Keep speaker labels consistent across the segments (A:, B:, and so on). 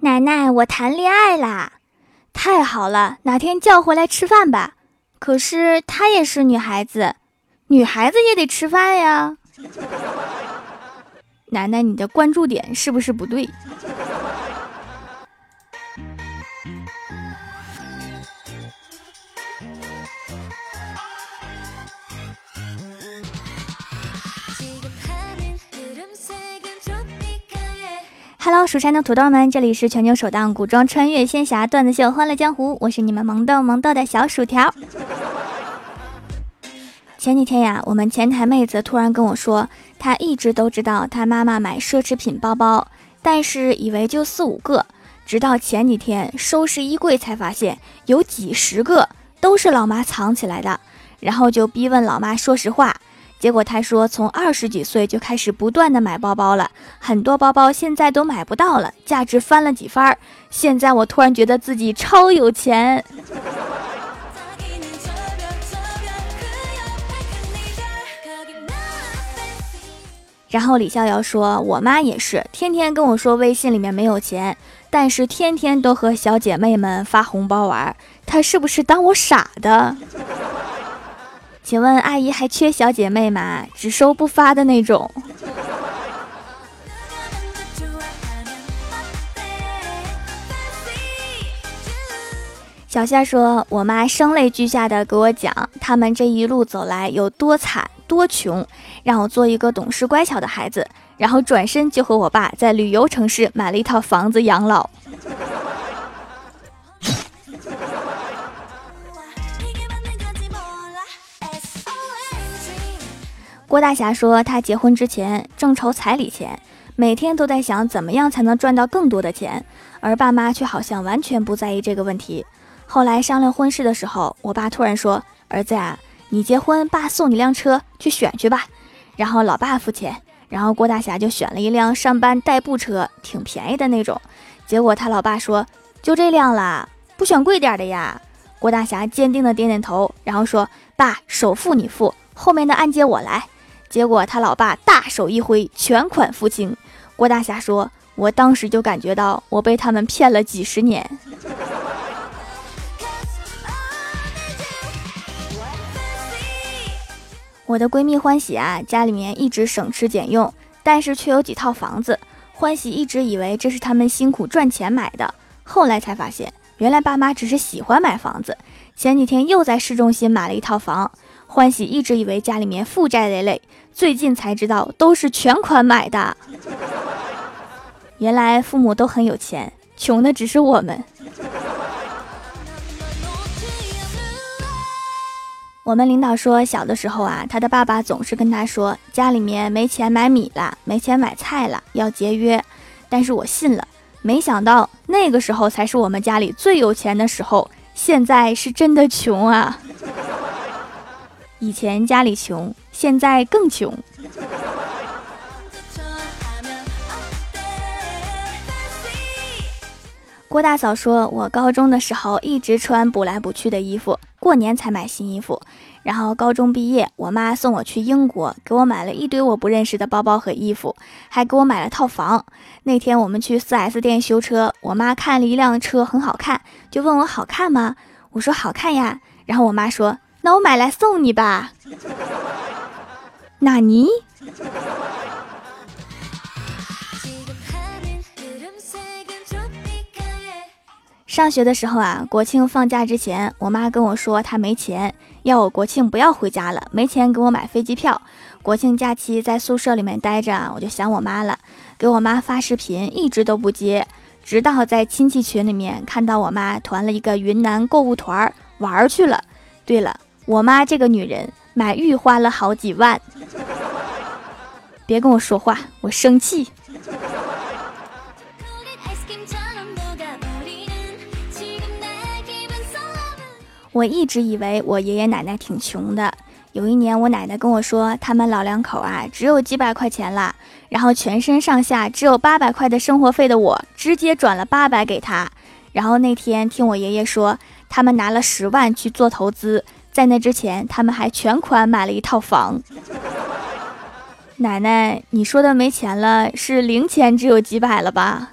A: 奶奶，我谈恋爱啦！
B: 太好了，哪天叫回来吃饭吧。
A: 可是她也是女孩子，
B: 女孩子也得吃饭呀。奶奶，你的关注点是不是不对
A: ？Hello，蜀山的土豆们，这里是全球首档古装穿越仙侠段子秀《欢乐江湖》，我是你们萌豆萌豆的小薯条。前几天呀，我们前台妹子突然跟我说，她一直都知道她妈妈买奢侈品包包，但是以为就四五个，直到前几天收拾衣柜才发现有几十个都是老妈藏起来的，然后就逼问老妈说实话。结果他说，从二十几岁就开始不断的买包包了，很多包包现在都买不到了，价值翻了几番。现在我突然觉得自己超有钱。然后李逍遥说，我妈也是，天天跟我说微信里面没有钱，但是天天都和小姐妹们发红包玩，她是不是当我傻的？请问阿姨还缺小姐妹吗？只收不发的那种。小夏说：“我妈声泪俱下的给我讲，他们这一路走来有多惨多穷，让我做一个懂事乖巧的孩子，然后转身就和我爸在旅游城市买了一套房子养老。”郭大侠说，他结婚之前正愁彩礼钱，每天都在想怎么样才能赚到更多的钱，而爸妈却好像完全不在意这个问题。后来商量婚事的时候，我爸突然说：“儿子啊，你结婚，爸送你辆车去选去吧。”然后老爸付钱，然后郭大侠就选了一辆上班代步车，挺便宜的那种。结果他老爸说：“就这辆啦，不选贵点的呀。”郭大侠坚定的点点头，然后说：“爸，首付你付，后面的按揭我来。”结果他老爸大手一挥，全款付清。郭大侠说：“我当时就感觉到我被他们骗了几十年。”我的闺蜜欢喜啊，家里面一直省吃俭用，但是却有几套房子。欢喜一直以为这是他们辛苦赚钱买的，后来才发现，原来爸妈只是喜欢买房子。前几天又在市中心买了一套房。欢喜一直以为家里面负债累累，最近才知道都是全款买的。原来父母都很有钱，穷的只是我们。我们领导说，小的时候啊，他的爸爸总是跟他说，家里面没钱买米了，没钱买菜了，要节约。但是我信了，没想到那个时候才是我们家里最有钱的时候，现在是真的穷啊。以前家里穷，现在更穷。郭大嫂说：“我高中的时候一直穿补来补去的衣服，过年才买新衣服。然后高中毕业，我妈送我去英国，给我买了一堆我不认识的包包和衣服，还给我买了套房。那天我们去 4S 店修车，我妈看了一辆车很好看，就问我好看吗？我说好看呀。然后我妈说。”那我买来送你吧，纳尼？上学的时候啊，国庆放假之前，我妈跟我说她没钱，要我国庆不要回家了，没钱给我买飞机票。国庆假期在宿舍里面待着，我就想我妈了，给我妈发视频一直都不接，直到在亲戚群里面看到我妈团了一个云南购物团玩去了。对了。我妈这个女人买玉花了好几万，别跟我说话，我生气。我一直以为我爷爷奶奶挺穷的。有一年，我奶奶跟我说，他们老两口啊，只有几百块钱啦，然后全身上下只有八百块的生活费的我，直接转了八百给他。然后那天听我爷爷说，他们拿了十万去做投资。在那之前，他们还全款买了一套房。奶奶，你说的没钱了，是零钱只有几百了吧？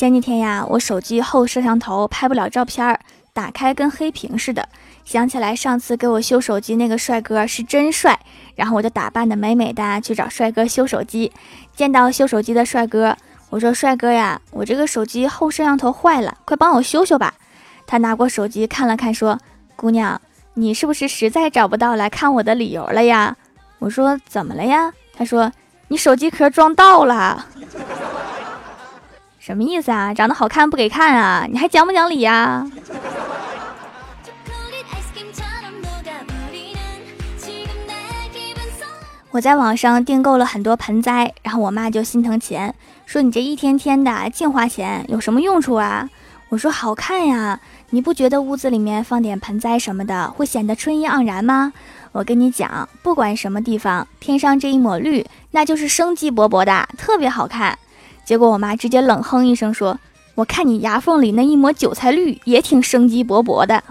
A: 前几天呀，我手机后摄像头拍不了照片儿，打开跟黑屏似的。想起来上次给我修手机那个帅哥是真帅，然后我就打扮的美美的去找帅哥修手机。见到修手机的帅哥，我说：“帅哥呀，我这个手机后摄像头坏了，快帮我修修吧。”他拿过手机看了看，说：“姑娘，你是不是实在找不到来看我的理由了呀？”我说：“怎么了呀？”他说：“你手机壳撞到了。”什么意思啊？长得好看不给看啊？你还讲不讲理呀？我在网上订购了很多盆栽，然后我妈就心疼钱，说你这一天天的净花钱，有什么用处啊？我说好看呀，你不觉得屋子里面放点盆栽什么的会显得春意盎然吗？我跟你讲，不管什么地方，添上这一抹绿，那就是生机勃勃的，特别好看。结果我妈直接冷哼一声说：“我看你牙缝里那一抹韭菜绿也挺生机勃勃的。”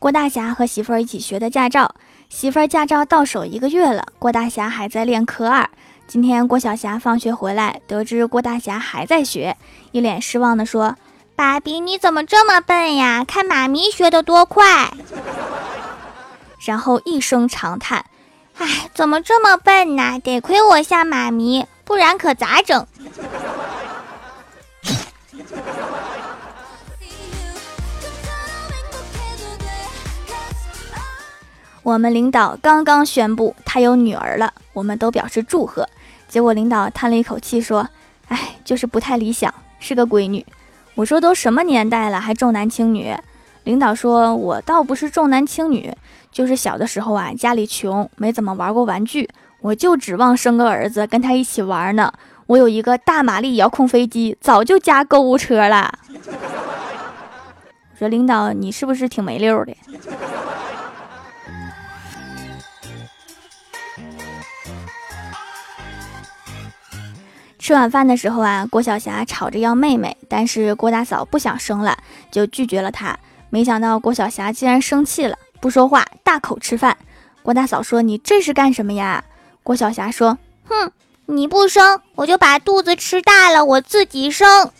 A: 郭大侠和媳妇儿一起学的驾照，媳妇儿驾照到手一个月了，郭大侠还在练科二。今天郭小霞放学回来，得知郭大侠还在学，一脸失望的说：“
B: 爸比，你怎么这么笨呀？看妈咪学的多快！”
A: 然后一声长叹：“
B: 哎，怎么这么笨呢？得亏我像妈咪，不然可咋整？”
A: 我们领导刚刚宣布他有女儿了，我们都表示祝贺。结果领导叹了一口气说：“哎，就是不太理想，是个闺女。”我说：“都什么年代了，还重男轻女？”领导说：“我倒不是重男轻女，就是小的时候啊，家里穷，没怎么玩过玩具，我就指望生个儿子跟他一起玩呢。我有一个大马力遥控飞机，早就加购物车了。”我说：“领导，你是不是挺没溜的？”吃晚饭的时候啊，郭晓霞吵着要妹妹，但是郭大嫂不想生了，就拒绝了她。没想到郭晓霞竟然生气了，不说话，大口吃饭。郭大嫂说：“你这是干什么呀？”郭晓霞说：“
B: 哼，你不生，我就把肚子吃大了，我自己生。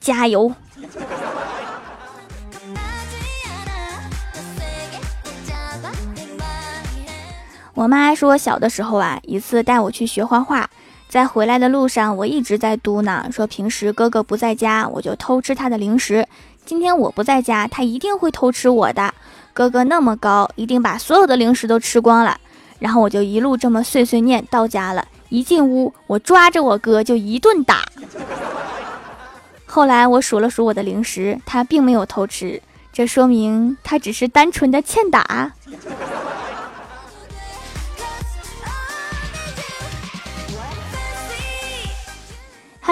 A: 加油！”我妈说，小的时候啊，一次带我去学画画。在回来的路上，我一直在嘟囔说：“平时哥哥不在家，我就偷吃他的零食。今天我不在家，他一定会偷吃我的。哥哥那么高，一定把所有的零食都吃光了。”然后我就一路这么碎碎念到家了。一进屋，我抓着我哥就一顿打。后来我数了数我的零食，他并没有偷吃，这说明他只是单纯的欠打。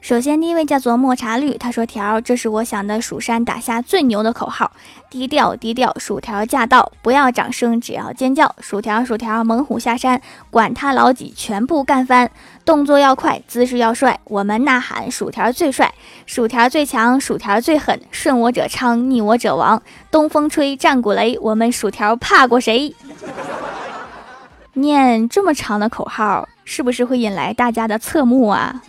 A: 首先，第一位叫做抹茶绿，他说：“条，这是我想的蜀山打下最牛的口号，低调低调，薯条驾到，不要掌声，只要尖叫，薯条薯条，猛虎下山，管他老几，全部干翻，动作要快，姿势要帅，我们呐喊，薯条最帅，薯条最强，薯条最狠，顺我者昌，逆我者亡，东风吹，战鼓擂，我们薯条怕过谁？念这么长的口号，是不是会引来大家的侧目啊？”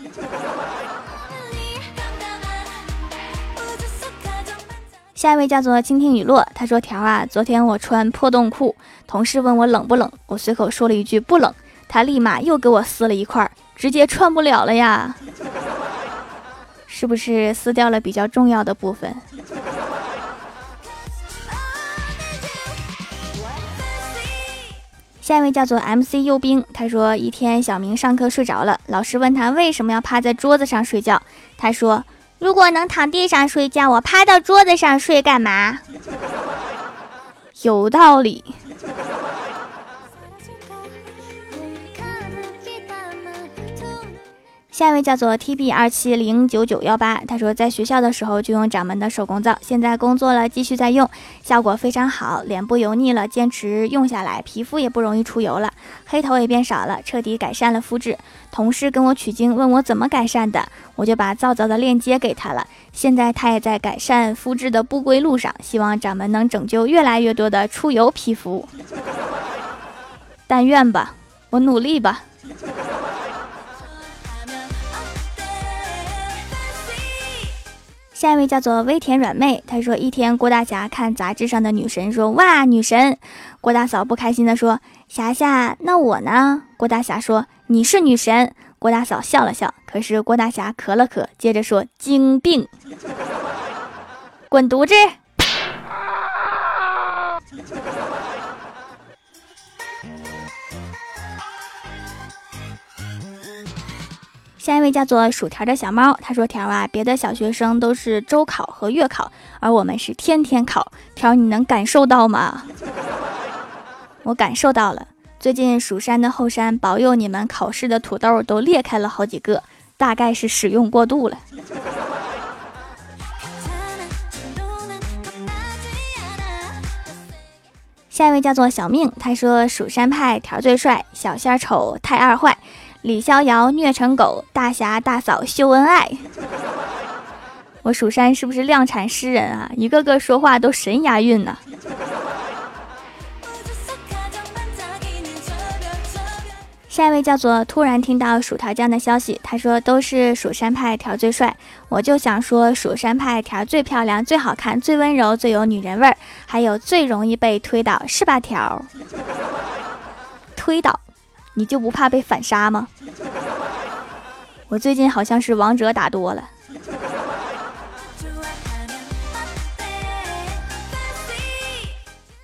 A: 下一位叫做倾听雨落，他说：“条啊，昨天我穿破洞裤，同事问我冷不冷，我随口说了一句不冷，他立马又给我撕了一块，直接穿不了了呀，是不是撕掉了比较重要的部分？” 下一位叫做 MC 幽兵，他说：“一天小明上课睡着了，老师问他为什么要趴在桌子上睡觉，他说。”如果能躺地上睡觉，我趴到桌子上睡干嘛？有道理。下一位叫做 T B 二七零九九幺八，他说在学校的时候就用掌门的手工皂，现在工作了继续在用，效果非常好，脸部油腻了，坚持用下来，皮肤也不容易出油了，黑头也变少了，彻底改善了肤质。同事跟我取经，问我怎么改善的，我就把皂皂的链接给他了，现在他也在改善肤质的不归路上，希望掌门能拯救越来越多的出油皮肤，但愿吧，我努力吧。下一位叫做微甜软妹，她说一天郭大侠看杂志上的女神说哇女神，郭大嫂不开心的说霞霞那我呢？郭大侠说你是女神，郭大嫂笑了笑，可是郭大侠咳了咳，接着说精病，滚犊子。下一位叫做薯条的小猫，他说：“条啊，别的小学生都是周考和月考，而我们是天天考。条，你能感受到吗？” 我感受到了。最近蜀山的后山保佑你们考试的土豆都裂开了好几个，大概是使用过度了。下一位叫做小命，他说：“蜀山派条最帅，小仙丑太二坏。”李逍遥虐成狗，大侠大嫂秀恩爱。我蜀山是不是量产诗人啊？一个个说话都神押韵呢。下一位叫做突然听到薯条酱的消息，他说都是蜀山派条最帅，我就想说蜀山派条最漂亮、最好看、最温柔、最有女人味儿，还有最容易被推倒，是吧？条 推倒。你就不怕被反杀吗？我最近好像是王者打多了。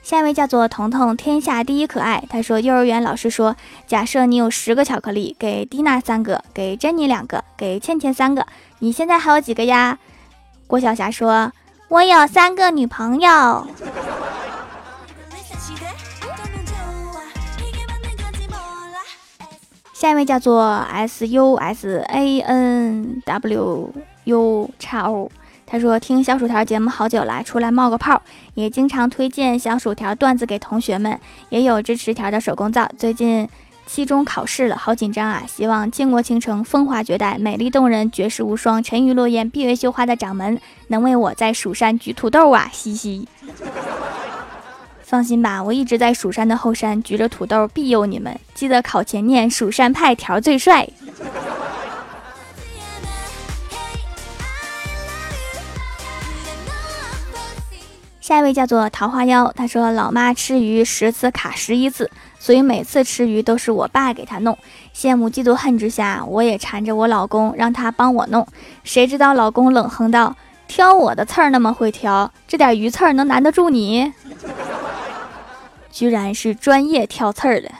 A: 下一位叫做彤彤，天下第一可爱。他说，幼儿园老师说，假设你有十个巧克力，给蒂娜三个，给珍妮两个，给倩倩三个，你现在还有几个呀？郭晓霞说，我有三个女朋友。下一位叫做 S U S A N W U X O，他说听小薯条节目好久了，出来冒个泡，也经常推荐小薯条段子给同学们，也有支持条的手工皂。最近期中考试了，好紧张啊！希望倾国倾城、风华绝代、美丽动人、绝世无双、沉鱼落雁、闭月羞花的掌门能为我在蜀山举土豆啊！嘻嘻。放心吧，我一直在蜀山的后山举着土豆庇佑你们。记得考前念蜀山派条最帅。下一位叫做桃花妖，他说老妈吃鱼十次卡十一次，所以每次吃鱼都是我爸给他弄。羡慕嫉妒恨之下，我也缠着我老公让他帮我弄。谁知道老公冷哼道：“挑我的刺儿那么会挑，这点鱼刺儿能难得住你？”居然是专业挑刺儿的。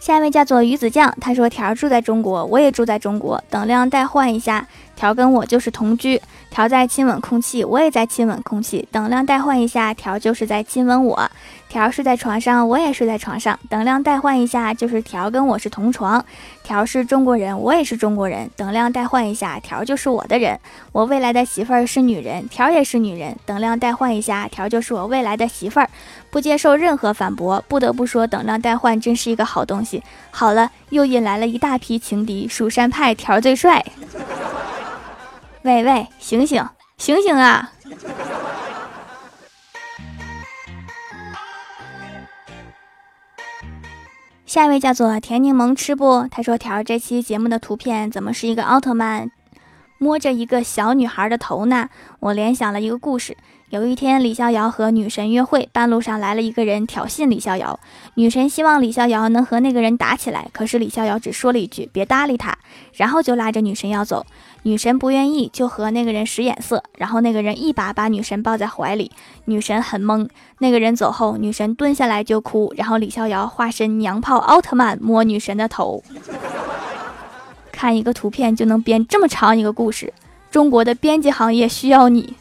A: 下一位叫做鱼子酱，他说：“条住在中国，我也住在中国，等量代换一下。条跟我就是同居。”条在亲吻空气，我也在亲吻空气，等量代换一下，条就是在亲吻我。条睡在床上，我也睡在床上，等量代换一下，就是条跟我是同床。条是中国人，我也是中国人，等量代换一下，条就是我的人。我未来的媳妇儿是女人，条也是女人，等量代换一下，条就是我未来的媳妇儿。不接受任何反驳，不得不说，等量代换真是一个好东西。好了，又引来了一大批情敌，蜀山派条最帅。喂喂，醒醒醒醒啊！下一位叫做甜柠檬吃不？他说：“条这期节目的图片怎么是一个奥特曼摸着一个小女孩的头呢？”我联想了一个故事。有一天，李逍遥和女神约会，半路上来了一个人挑衅李逍遥。女神希望李逍遥能和那个人打起来，可是李逍遥只说了一句“别搭理他”，然后就拉着女神要走。女神不愿意，就和那个人使眼色，然后那个人一把把女神抱在怀里。女神很懵。那个人走后，女神蹲下来就哭，然后李逍遥化身娘炮奥特曼摸女神的头。看一个图片就能编这么长一个故事，中国的编辑行业需要你。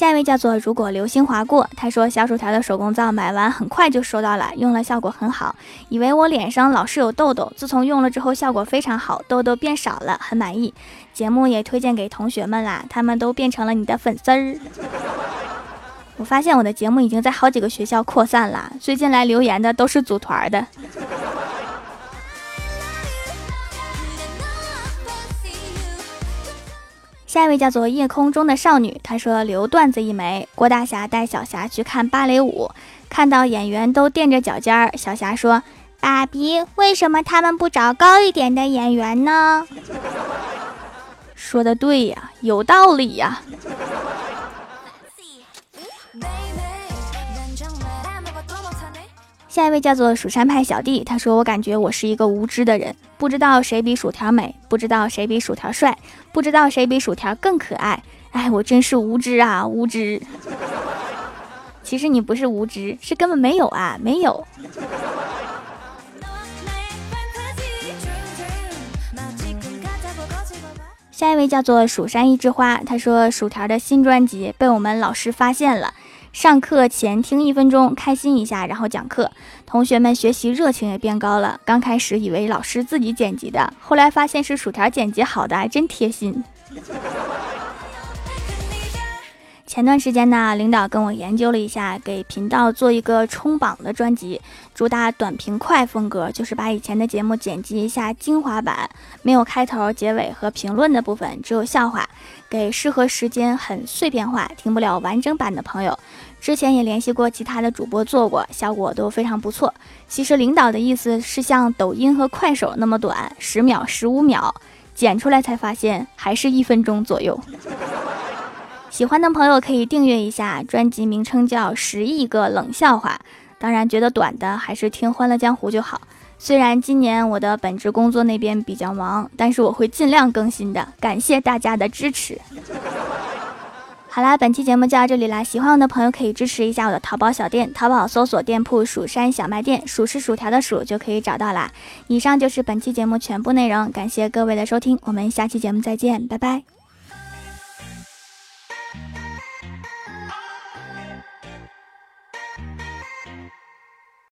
A: 下一位叫做如果流星划过，他说小薯条的手工皂买完很快就收到了，用了效果很好，以为我脸上老是有痘痘，自从用了之后效果非常好，痘痘变少了，很满意。节目也推荐给同学们啦，他们都变成了你的粉丝儿。我发现我的节目已经在好几个学校扩散了，最近来留言的都是组团的。下一位叫做夜空中的少女，她说留段子一枚。郭大侠带小霞去看芭蕾舞，看到演员都垫着脚尖儿，小霞说：“
B: 爸比，为什么他们不找高一点的演员呢？”
A: 说的对呀，有道理呀。下一位叫做蜀山派小弟，他说：“我感觉我是一个无知的人，不知道谁比薯条美，不知道谁比薯条帅，不知道谁比薯条更可爱。哎，我真是无知啊，无知！其实你不是无知，是根本没有啊，没有。”下一位叫做蜀山一枝花，他说：“薯条的新专辑被我们老师发现了。”上课前听一分钟，开心一下，然后讲课。同学们学习热情也变高了。刚开始以为老师自己剪辑的，后来发现是薯条剪辑好的，真贴心。前段时间呢，领导跟我研究了一下，给频道做一个冲榜的专辑，主打短平快风格，就是把以前的节目剪辑一下精华版，没有开头、结尾和评论的部分，只有笑话，给适合时间很碎片化、听不了完整版的朋友。之前也联系过其他的主播做过，效果都非常不错。其实领导的意思是像抖音和快手那么短，十秒、十五秒，剪出来才发现还是一分钟左右。喜欢的朋友可以订阅一下，专辑名称叫《十亿个冷笑话》。当然，觉得短的还是听《欢乐江湖》就好。虽然今年我的本职工作那边比较忙，但是我会尽量更新的。感谢大家的支持。好啦，本期节目就到这里啦！喜欢我的朋友可以支持一下我的淘宝小店，淘宝搜索店铺“蜀山小卖店”，数是薯条的数就可以找到啦。以上就是本期节目全部内容，感谢各位的收听，我们下期节目再见，拜拜。